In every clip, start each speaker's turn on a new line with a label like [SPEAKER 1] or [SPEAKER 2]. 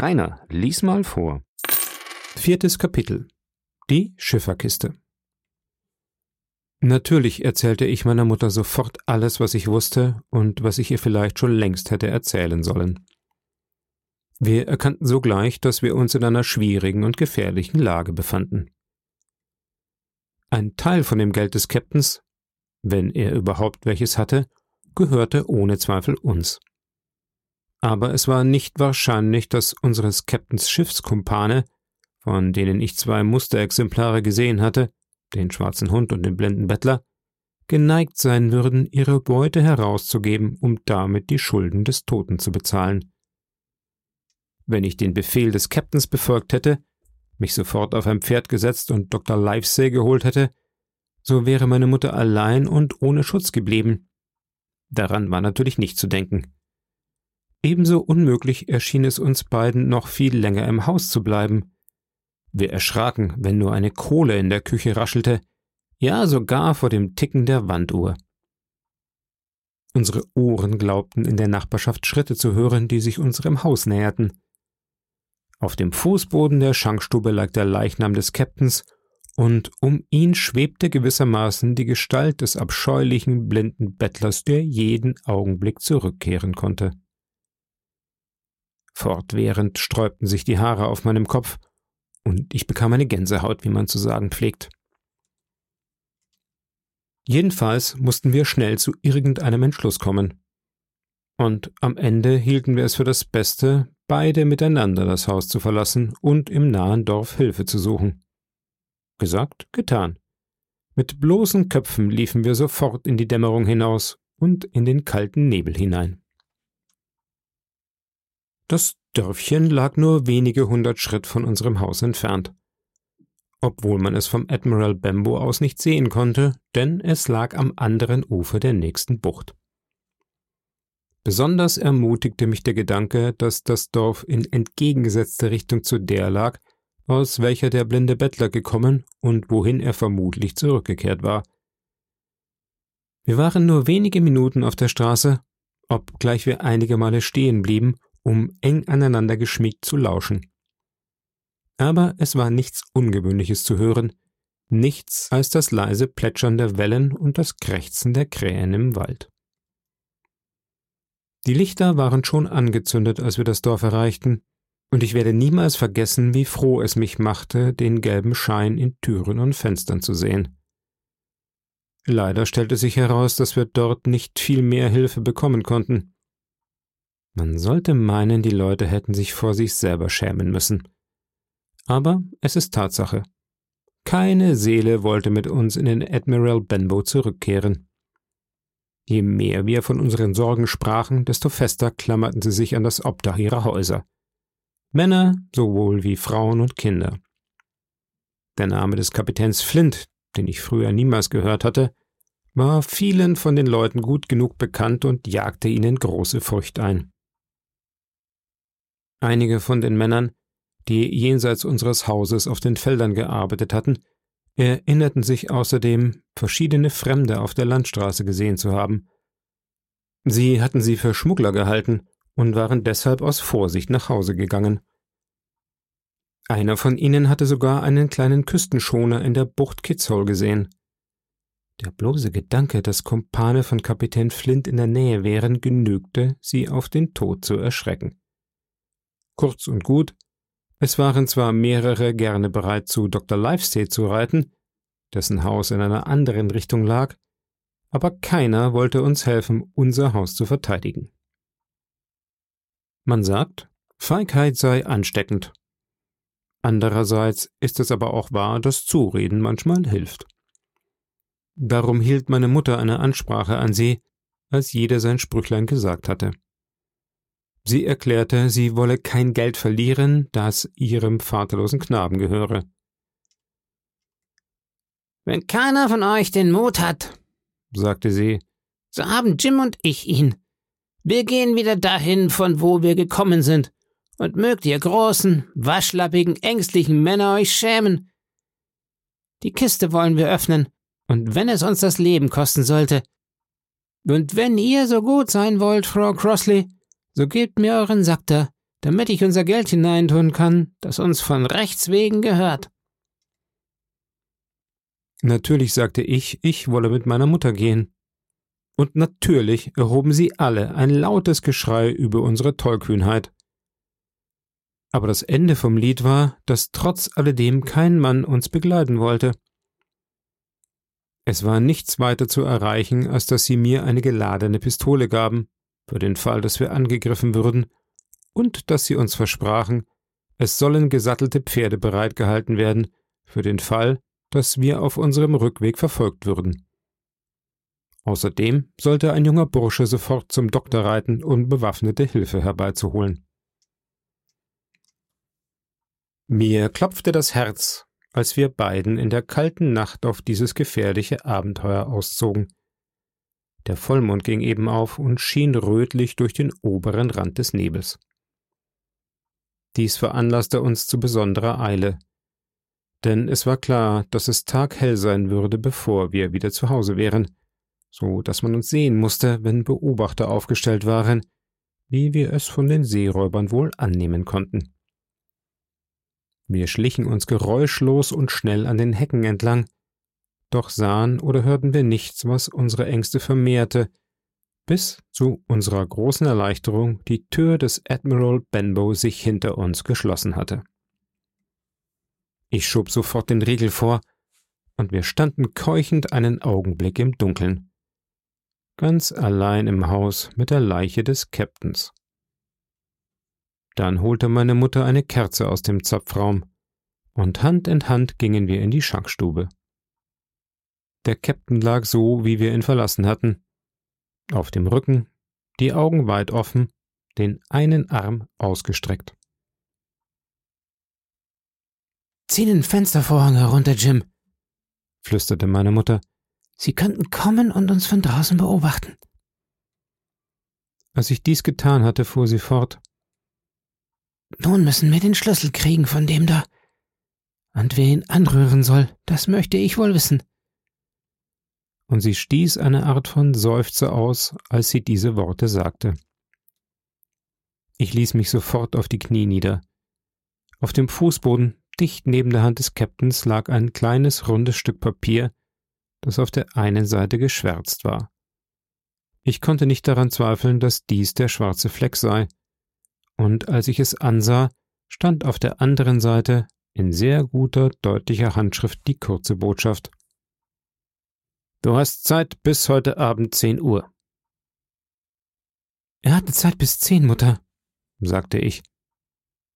[SPEAKER 1] Rainer, lies mal vor.
[SPEAKER 2] Viertes Kapitel. Die Schifferkiste. Natürlich erzählte ich meiner Mutter sofort alles, was ich wusste und was ich ihr vielleicht schon längst hätte erzählen sollen. Wir erkannten sogleich, dass wir uns in einer schwierigen und gefährlichen Lage befanden. Ein Teil von dem Geld des Captains, wenn er überhaupt welches hatte, gehörte ohne Zweifel uns. Aber es war nicht wahrscheinlich, dass unseres Captains Schiffskumpane, von denen ich zwei Musterexemplare gesehen hatte, den schwarzen Hund und den blinden Bettler, geneigt sein würden, ihre Beute herauszugeben, um damit die Schulden des Toten zu bezahlen. Wenn ich den Befehl des Captains befolgt hätte, mich sofort auf ein Pferd gesetzt und Dr. Livesey geholt hätte, so wäre meine Mutter allein und ohne Schutz geblieben. Daran war natürlich nicht zu denken. Ebenso unmöglich erschien es uns beiden, noch viel länger im Haus zu bleiben. Wir erschraken, wenn nur eine Kohle in der Küche raschelte, ja sogar vor dem Ticken der Wanduhr. Unsere Ohren glaubten in der Nachbarschaft Schritte zu hören, die sich unserem Haus näherten. Auf dem Fußboden der Schankstube lag der Leichnam des Captains, und um ihn schwebte gewissermaßen die Gestalt des abscheulichen blinden Bettlers, der jeden Augenblick zurückkehren konnte. Fortwährend sträubten sich die Haare auf meinem Kopf, und ich bekam eine Gänsehaut, wie man zu sagen pflegt. Jedenfalls mussten wir schnell zu irgendeinem Entschluss kommen. Und am Ende hielten wir es für das Beste, beide miteinander das Haus zu verlassen und im nahen Dorf Hilfe zu suchen. Gesagt, getan. Mit bloßen Köpfen liefen wir sofort in die Dämmerung hinaus und in den kalten Nebel hinein. Das Dörfchen lag nur wenige hundert Schritt von unserem Haus entfernt. Obwohl man es vom Admiral Bembo aus nicht sehen konnte, denn es lag am anderen Ufer der nächsten Bucht. Besonders ermutigte mich der Gedanke, dass das Dorf in entgegengesetzter Richtung zu der lag, aus welcher der blinde Bettler gekommen und wohin er vermutlich zurückgekehrt war. Wir waren nur wenige Minuten auf der Straße, obgleich wir einige Male stehen blieben um eng aneinander geschmiegt zu lauschen. Aber es war nichts Ungewöhnliches zu hören, nichts als das leise Plätschern der Wellen und das Krächzen der Krähen im Wald. Die Lichter waren schon angezündet, als wir das Dorf erreichten, und ich werde niemals vergessen, wie froh es mich machte, den gelben Schein in Türen und Fenstern zu sehen. Leider stellte sich heraus, dass wir dort nicht viel mehr Hilfe bekommen konnten. Man sollte meinen, die Leute hätten sich vor sich selber schämen müssen. Aber es ist Tatsache. Keine Seele wollte mit uns in den Admiral Benbow zurückkehren. Je mehr wir von unseren Sorgen sprachen, desto fester klammerten sie sich an das Obdach ihrer Häuser. Männer sowohl wie Frauen und Kinder. Der Name des Kapitäns Flint, den ich früher niemals gehört hatte, war vielen von den Leuten gut genug bekannt und jagte ihnen große Furcht ein. Einige von den Männern, die jenseits unseres Hauses auf den Feldern gearbeitet hatten, erinnerten sich außerdem, verschiedene Fremde auf der Landstraße gesehen zu haben. Sie hatten sie für Schmuggler gehalten und waren deshalb aus Vorsicht nach Hause gegangen. Einer von ihnen hatte sogar einen kleinen Küstenschoner in der Bucht Kitzhole gesehen. Der bloße Gedanke, dass Kumpane von Kapitän Flint in der Nähe wären, genügte, sie auf den Tod zu erschrecken. Kurz und gut, es waren zwar mehrere gerne bereit, zu Dr. Livesey zu reiten, dessen Haus in einer anderen Richtung lag, aber keiner wollte uns helfen, unser Haus zu verteidigen. Man sagt, Feigheit sei ansteckend. Andererseits ist es aber auch wahr, dass Zureden manchmal hilft. Darum hielt meine Mutter eine Ansprache an sie, als jeder sein Sprüchlein gesagt hatte. Sie erklärte, sie wolle kein Geld verlieren, das ihrem vaterlosen Knaben gehöre.
[SPEAKER 3] Wenn keiner von euch den Mut hat, sagte sie, so haben Jim und ich ihn. Wir gehen wieder dahin, von wo wir gekommen sind, und mögt ihr großen, waschlappigen, ängstlichen Männer euch schämen. Die Kiste wollen wir öffnen, und wenn es uns das Leben kosten sollte. Und wenn ihr so gut sein wollt, Frau Crossley, so gebt mir euren Sack da, damit ich unser Geld hineintun kann, das uns von Rechts wegen gehört.
[SPEAKER 2] Natürlich sagte ich, ich wolle mit meiner Mutter gehen. Und natürlich erhoben sie alle ein lautes Geschrei über unsere Tollkühnheit. Aber das Ende vom Lied war, dass trotz alledem kein Mann uns begleiten wollte. Es war nichts weiter zu erreichen, als dass sie mir eine geladene Pistole gaben, für den Fall, dass wir angegriffen würden, und dass sie uns versprachen, es sollen gesattelte Pferde bereitgehalten werden, für den Fall, dass wir auf unserem Rückweg verfolgt würden. Außerdem sollte ein junger Bursche sofort zum Doktor reiten, um bewaffnete Hilfe herbeizuholen. Mir klopfte das Herz, als wir beiden in der kalten Nacht auf dieses gefährliche Abenteuer auszogen. Der Vollmond ging eben auf und schien rötlich durch den oberen Rand des Nebels. Dies veranlasste uns zu besonderer Eile, denn es war klar, dass es taghell sein würde, bevor wir wieder zu Hause wären, so dass man uns sehen musste, wenn Beobachter aufgestellt waren, wie wir es von den Seeräubern wohl annehmen konnten. Wir schlichen uns geräuschlos und schnell an den Hecken entlang, doch sahen oder hörten wir nichts, was unsere Ängste vermehrte, bis zu unserer großen Erleichterung die Tür des Admiral Benbow sich hinter uns geschlossen hatte. Ich schob sofort den Riegel vor, und wir standen keuchend einen Augenblick im Dunkeln. Ganz allein im Haus mit der Leiche des Captains. Dann holte meine Mutter eine Kerze aus dem Zapfraum, und Hand in Hand gingen wir in die Schankstube. Der Captain lag so, wie wir ihn verlassen hatten, auf dem Rücken, die Augen weit offen, den einen Arm ausgestreckt.
[SPEAKER 3] Zieh den Fenstervorhang herunter, Jim, flüsterte meine Mutter. Sie könnten kommen und uns von draußen beobachten.
[SPEAKER 2] Als ich dies getan hatte, fuhr sie fort.
[SPEAKER 3] Nun müssen wir den Schlüssel kriegen von dem da. Und wer ihn anrühren soll, das möchte ich wohl wissen
[SPEAKER 2] und sie stieß eine Art von Seufzer aus, als sie diese Worte sagte. Ich ließ mich sofort auf die Knie nieder. Auf dem Fußboden, dicht neben der Hand des Captains, lag ein kleines rundes Stück Papier, das auf der einen Seite geschwärzt war. Ich konnte nicht daran zweifeln, dass dies der schwarze Fleck sei, und als ich es ansah, stand auf der anderen Seite in sehr guter, deutlicher Handschrift die kurze Botschaft Du hast Zeit bis heute Abend zehn Uhr.
[SPEAKER 3] Er hatte Zeit bis zehn, Mutter, sagte ich.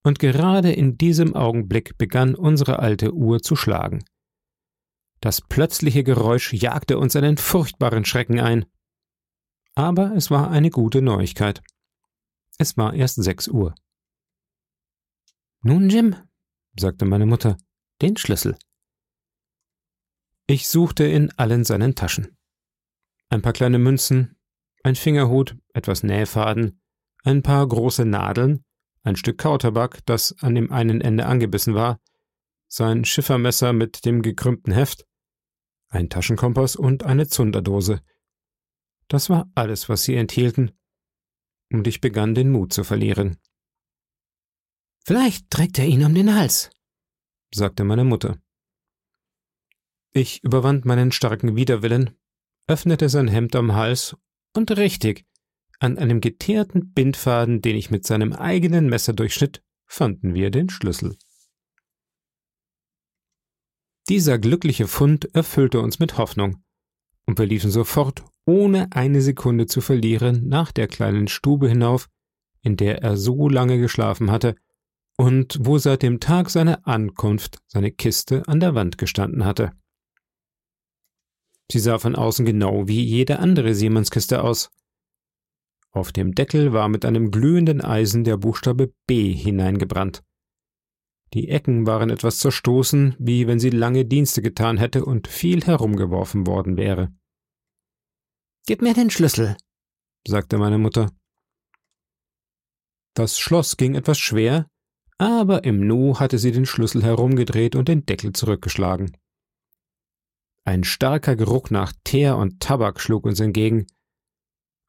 [SPEAKER 2] Und gerade in diesem Augenblick begann unsere alte Uhr zu schlagen. Das plötzliche Geräusch jagte uns einen furchtbaren Schrecken ein. Aber es war eine gute Neuigkeit. Es war erst sechs Uhr.
[SPEAKER 3] Nun, Jim, sagte meine Mutter, den Schlüssel.
[SPEAKER 2] Ich suchte in allen seinen Taschen. Ein paar kleine Münzen, ein Fingerhut, etwas Nähfaden, ein paar große Nadeln, ein Stück Kautabak, das an dem einen Ende angebissen war, sein Schiffermesser mit dem gekrümmten Heft, ein Taschenkompass und eine Zunderdose. Das war alles, was sie enthielten, und ich begann den Mut zu verlieren.
[SPEAKER 3] Vielleicht trägt er ihn um den Hals,
[SPEAKER 2] sagte meine Mutter. Ich überwand meinen starken Widerwillen, öffnete sein Hemd am Hals und richtig, an einem geteerten Bindfaden, den ich mit seinem eigenen Messer durchschnitt, fanden wir den Schlüssel. Dieser glückliche Fund erfüllte uns mit Hoffnung, und wir liefen sofort, ohne eine Sekunde zu verlieren, nach der kleinen Stube hinauf, in der er so lange geschlafen hatte und wo seit dem Tag seiner Ankunft seine Kiste an der Wand gestanden hatte. Sie sah von außen genau wie jede andere Seemannskiste aus. Auf dem Deckel war mit einem glühenden Eisen der Buchstabe B hineingebrannt. Die Ecken waren etwas zerstoßen, wie wenn sie lange Dienste getan hätte und viel herumgeworfen worden wäre.
[SPEAKER 3] Gib mir den Schlüssel, sagte meine Mutter.
[SPEAKER 2] Das Schloss ging etwas schwer, aber im Nu hatte sie den Schlüssel herumgedreht und den Deckel zurückgeschlagen. Ein starker Geruch nach Teer und Tabak schlug uns entgegen.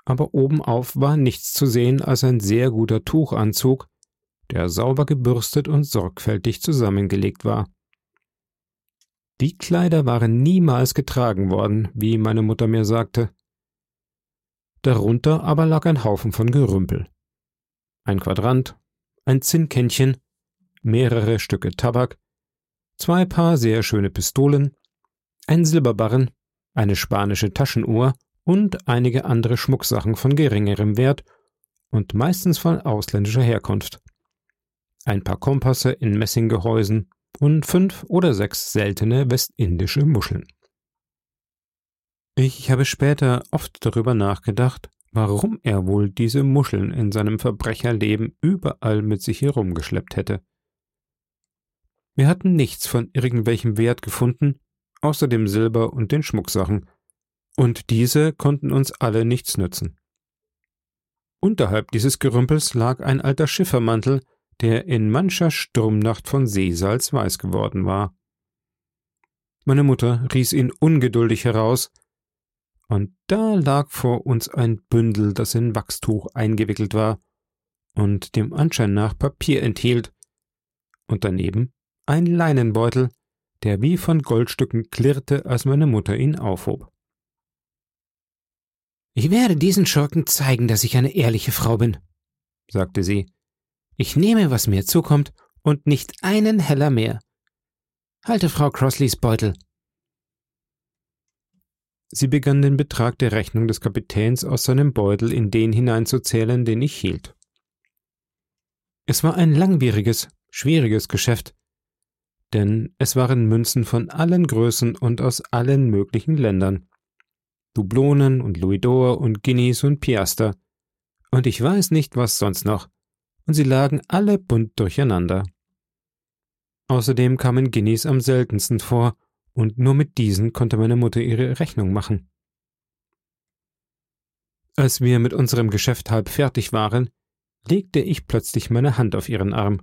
[SPEAKER 2] Aber obenauf war nichts zu sehen als ein sehr guter Tuchanzug, der sauber gebürstet und sorgfältig zusammengelegt war. Die Kleider waren niemals getragen worden, wie meine Mutter mir sagte. Darunter aber lag ein Haufen von Gerümpel. Ein Quadrant, ein Zinnkännchen, mehrere Stücke Tabak, zwei Paar sehr schöne Pistolen, ein Silberbarren, eine spanische Taschenuhr und einige andere Schmucksachen von geringerem Wert und meistens von ausländischer Herkunft. Ein paar Kompasse in Messinggehäusen und fünf oder sechs seltene westindische Muscheln. Ich habe später oft darüber nachgedacht, warum er wohl diese Muscheln in seinem Verbrecherleben überall mit sich herumgeschleppt hätte. Wir hatten nichts von irgendwelchem Wert gefunden, außer dem Silber und den Schmucksachen, und diese konnten uns alle nichts nützen. Unterhalb dieses Gerümpels lag ein alter Schiffermantel, der in mancher Sturmnacht von Seesalz weiß geworden war. Meine Mutter riß ihn ungeduldig heraus, und da lag vor uns ein Bündel, das in Wachstuch eingewickelt war und dem Anschein nach Papier enthielt, und daneben ein Leinenbeutel, der wie von Goldstücken klirrte, als meine Mutter ihn aufhob.
[SPEAKER 3] Ich werde diesen Schurken zeigen, dass ich eine ehrliche Frau bin, sagte sie. Ich nehme, was mir zukommt, und nicht einen Heller mehr. Halte Frau Crossleys Beutel.
[SPEAKER 2] Sie begann den Betrag der Rechnung des Kapitäns aus seinem Beutel in den hineinzuzählen, den ich hielt. Es war ein langwieriges, schwieriges Geschäft, denn es waren Münzen von allen Größen und aus allen möglichen Ländern. Dublonen und Louisdor und Guineas und Piaster. Und ich weiß nicht, was sonst noch. Und sie lagen alle bunt durcheinander. Außerdem kamen Guineas am seltensten vor, und nur mit diesen konnte meine Mutter ihre Rechnung machen. Als wir mit unserem Geschäft halb fertig waren, legte ich plötzlich meine Hand auf ihren Arm.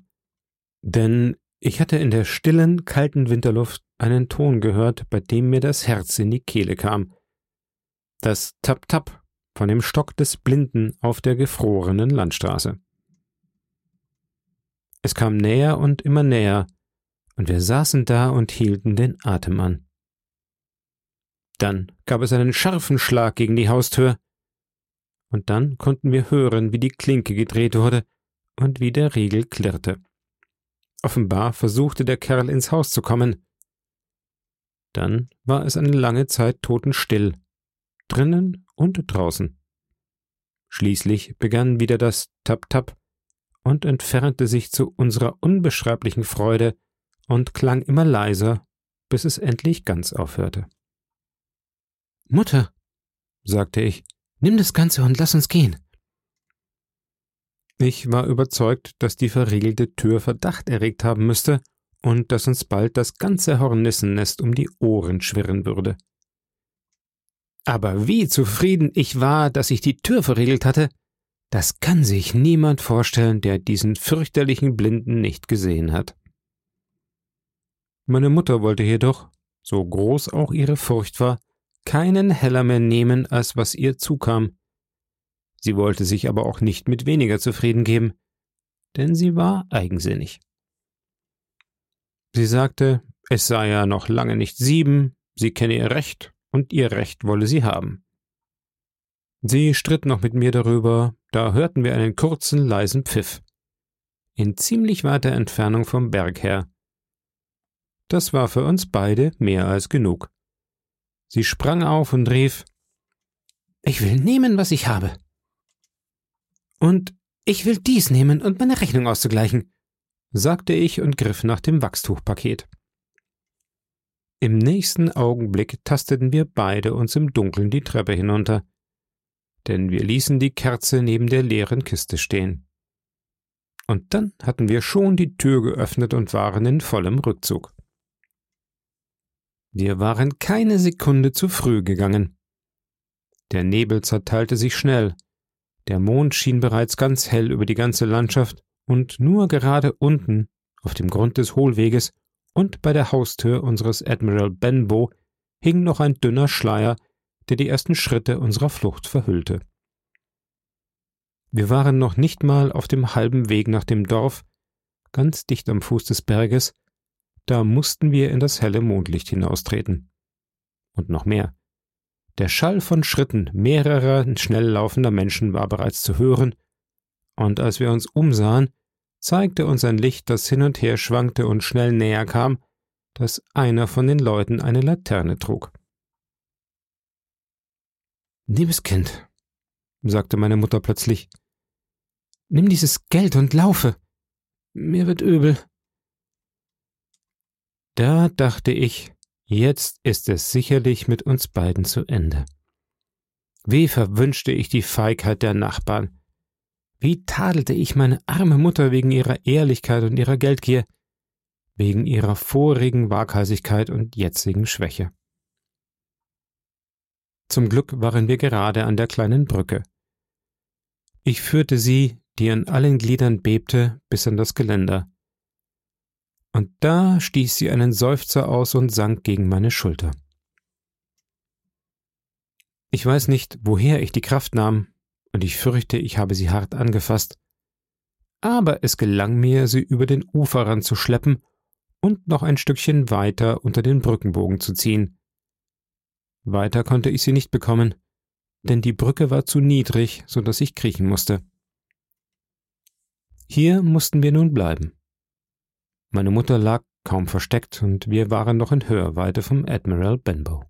[SPEAKER 2] Denn ich hatte in der stillen, kalten Winterluft einen Ton gehört, bei dem mir das Herz in die Kehle kam. Das Tap-Tap von dem Stock des Blinden auf der gefrorenen Landstraße. Es kam näher und immer näher, und wir saßen da und hielten den Atem an. Dann gab es einen scharfen Schlag gegen die Haustür, und dann konnten wir hören, wie die Klinke gedreht wurde und wie der Riegel klirrte. Offenbar versuchte der Kerl ins Haus zu kommen. Dann war es eine lange Zeit totenstill, drinnen und draußen. Schließlich begann wieder das Tap-Tap und entfernte sich zu unserer unbeschreiblichen Freude und klang immer leiser, bis es endlich ganz aufhörte.
[SPEAKER 3] Mutter, sagte ich, nimm das Ganze und lass uns gehen.
[SPEAKER 2] Ich war überzeugt, dass die verriegelte Tür Verdacht erregt haben müsste und dass uns bald das ganze Hornissennest um die Ohren schwirren würde. Aber wie zufrieden ich war, dass ich die Tür verriegelt hatte, das kann sich niemand vorstellen, der diesen fürchterlichen Blinden nicht gesehen hat. Meine Mutter wollte jedoch, so groß auch ihre Furcht war, keinen Heller mehr nehmen, als was ihr zukam. Sie wollte sich aber auch nicht mit weniger zufrieden geben, denn sie war eigensinnig. Sie sagte, es sei ja noch lange nicht sieben, sie kenne ihr Recht und ihr Recht wolle sie haben. Sie stritt noch mit mir darüber, da hörten wir einen kurzen, leisen Pfiff. In ziemlich weiter Entfernung vom Berg her. Das war für uns beide mehr als genug. Sie sprang auf und rief
[SPEAKER 3] Ich will nehmen, was ich habe. Und ich will dies nehmen, und meine Rechnung auszugleichen, sagte ich und griff nach dem Wachstuchpaket. Im nächsten Augenblick tasteten wir beide uns im Dunkeln die Treppe hinunter, denn wir ließen die Kerze neben der leeren Kiste stehen. Und dann hatten wir schon die Tür geöffnet und waren in vollem Rückzug. Wir waren keine Sekunde zu früh gegangen. Der Nebel zerteilte sich schnell, der Mond schien bereits ganz hell über die ganze Landschaft, und nur gerade unten, auf dem Grund des Hohlweges und bei der Haustür unseres Admiral Benbow, hing noch ein dünner Schleier, der die ersten Schritte unserer Flucht verhüllte. Wir waren noch nicht mal auf dem halben Weg nach dem Dorf,
[SPEAKER 2] ganz dicht am Fuß des Berges, da mussten wir in das helle Mondlicht hinaustreten. Und noch mehr. Der Schall von Schritten mehrerer schnell laufender Menschen war bereits zu hören, und als wir uns umsahen, zeigte uns ein Licht, das hin und her schwankte und schnell näher kam, dass einer von den Leuten eine Laterne trug.
[SPEAKER 3] Liebes Kind, sagte meine Mutter plötzlich, nimm dieses Geld und laufe. Mir wird übel.
[SPEAKER 2] Da dachte ich, jetzt ist es sicherlich mit uns beiden zu Ende. Wie verwünschte ich die Feigheit der Nachbarn. Wie tadelte ich meine arme Mutter wegen ihrer Ehrlichkeit und ihrer Geldgier, wegen ihrer vorigen Waghalsigkeit und jetzigen Schwäche. Zum Glück waren wir gerade an der kleinen Brücke. Ich führte sie, die an allen Gliedern bebte, bis an das Geländer. Und da stieß sie einen Seufzer aus und sank gegen meine Schulter. Ich weiß nicht, woher ich die Kraft nahm, und ich fürchte, ich habe sie hart angefasst, aber es gelang mir, sie über den Uferrand zu schleppen und noch ein Stückchen weiter unter den Brückenbogen zu ziehen. Weiter konnte ich sie nicht bekommen, denn die Brücke war zu niedrig, so dass ich kriechen musste. Hier mussten wir nun bleiben. Meine Mutter lag kaum versteckt, und wir waren noch in Hörweite vom Admiral Benbow.